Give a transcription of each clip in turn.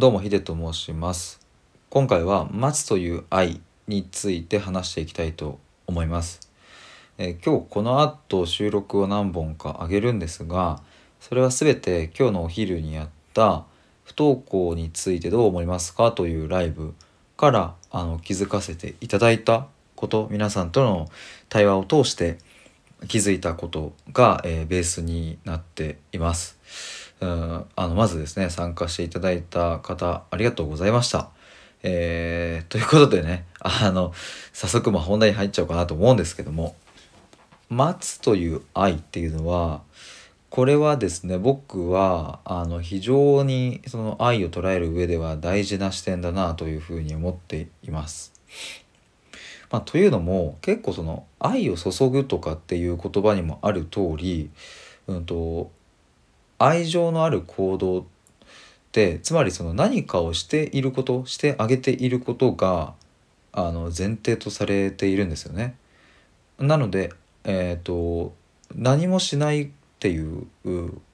どうもヒデと申します今回は待つという愛について話していきたいと思いますえー今日この後収録を何本かあげるんですがそれは全て今日のお昼にやった不登校についてどう思いますかというライブからあの気づかせていただいたこと皆さんとの対話を通して気づいたことが、えーベースになっています。うんあのまずですね参加していただいた方ありがとうございました。えーということでねあの早速まあ本題に入っちゃおうかなと思うんですけども待つという愛っていうのはこれはですね僕はあの非常にその愛を捉える上では大事な視点だなというふうに思っています。まあ、というのも結構その愛を注ぐとかっていう言葉にもある通り、うん、と愛情のある行動ってつまりその何かをしていることしてあげていることがあの前提とされているんですよね。なので、えー、と何もしないっていう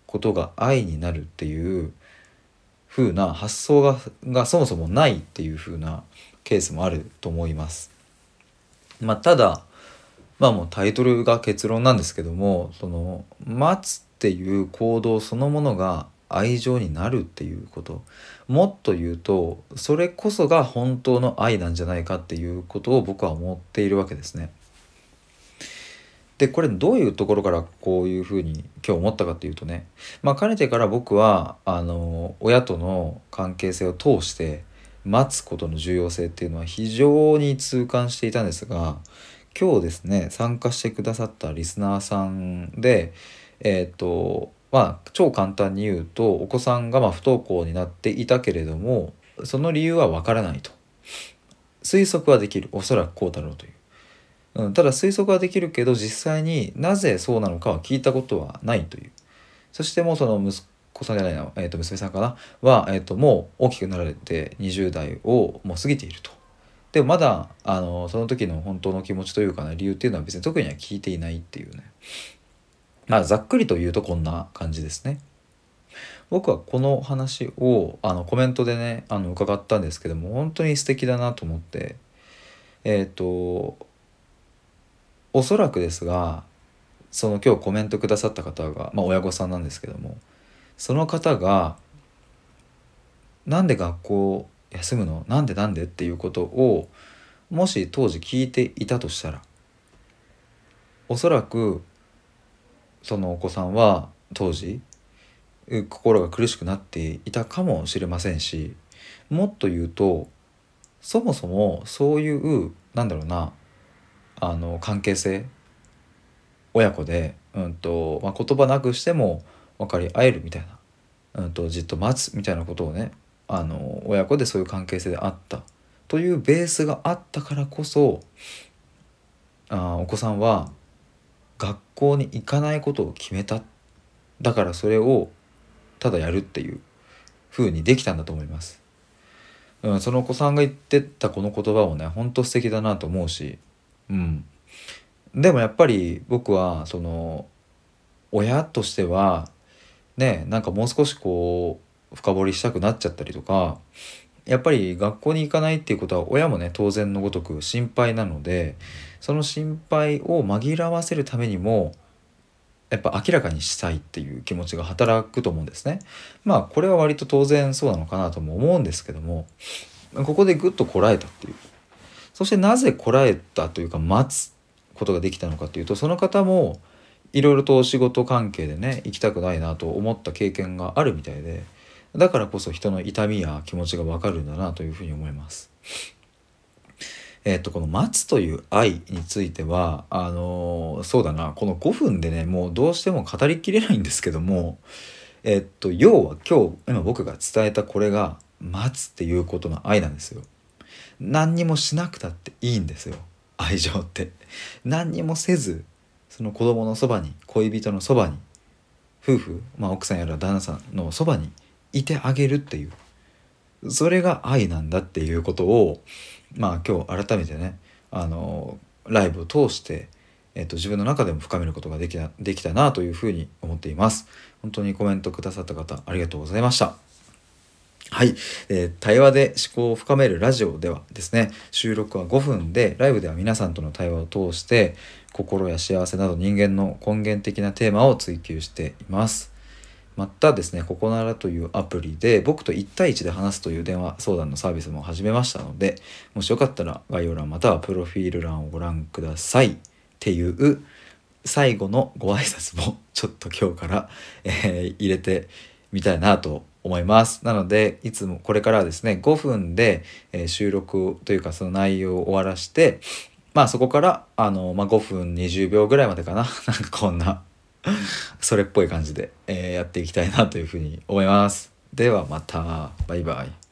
ことが愛になるっていう風な発想ががそもそもないっていう風なケースもあると思います。まあ、ただまあもうタイトルが結論なんですけどもその待つっていう行動そのものが愛情になるっていうこともっと言うとそれこそが本当の愛なんじゃないかっていうことを僕は思っているわけですね。でこれどういうところからこういうふうに今日思ったかっていうとねまあかねてから僕はあの親との関係性を通して待つことの重要性っていうのは非常に痛感していたんですが今日ですね参加してくださったリスナーさんでえっ、とまあ超簡単に言うとお子さんがま不登校になっていたけれどもその理由はわからないと。推測はできる。おそらくこうだろうという。うん、ただ推測はできるけど実際になぜそうなのかは聞いたことはないという。そしてもうその息子さんじゃないな、えー、と娘さんかな？は、えー、ともう大きくなられて20代をもう過ぎていると。でもまだあのその時の本当の気持ちというかな理由っていうのは別に特には聞いていないっていうね。まあざっくりと言うとこんな感じですね僕はこの話をあのコメントでねあの伺ったんですけども本当に素敵だなと思ってえっ、とおそらくですがその今日コメントくださった方が、まあ、親御さんなんですけどもその方が「なんで学校休むの？なんでなんで?」っていうことをもし当時聞いていたとしたらおそらくそのお子さんは当時心が苦しくなっていたかもしれませんしもっと言うとそもそもそういうなんだろうなあの関係性親子で、うんとまあ、言葉なくしても分かり合えるみたいな、うん、とじっと待つみたいなことをねあの親子でそういう関係性であった。というベースがあったからこそあお子さんは学校に行かないことを決めた。だからそれをただやるっていう風にできたんだと思います。うん、そのお子さんが言ってたこの言葉もねほんと素敵だなと思うし。うん、でもやっぱり僕はその親としてはねなんかもう少しこう深掘りしたくなっちゃったりとかやっぱり学校に行かないっていうことは親もね当然のごとく心配なのでその心配を紛らわせるためにもやっぱ明らかにしたいっていう気持ちが働くと思うんですね。まあこれは割と当然そうなのかなとも思うんですけどもここでぐっとこらえたっていうそしてなぜこらえたというか待つことができたのかというとその方もいろいろと仕事関係でね行きたくないなと思った経験があるみたいでだからこそ人の痛みや気持ちがわかるんだなというふうに思います。えっとこの「待つ」という愛についてはあのそうだなこの5分でねもうどうしても語りきれないんですけどもえっと要は今日今僕が伝えたこれが「待つ」っていうことの愛なんですよ。何にもしなくたっていいんですよ愛情って何にもせずその子供のそばに恋人のそばに夫婦、まあ、奥さんやら旦那さんのそばにいてあげるっていう。それが愛なんだっていうことをまあ今日改めてねあのライブを通して、えっと、自分の中でも深めることができたできたなというふうに思っています。本当にコメントくださった方ありがとうございました。はい、えー、対話で思考を深めるラジオではですね収録は5分でライブでは皆さんとの対話を通して心や幸せなど人間の根源的なテーマを追求しています。またですね、ここならというアプリで僕と1対1で話すという電話相談のサービスも始めましたので、もしよかったら概要欄またはプロフィール欄をご覧くださいっていう最後のご挨拶もちょっと今日から、えー、入れてみたいなと思います。なので、いつもこれからはですね、5分で、え、収録というかその内容を終わらして、まあそこから、あの、まあ、5分20秒ぐらいまでかな。なんかこんな それっぽい感じで、えー、やっていきたいなというふうに思います。ではまた。バイバイ。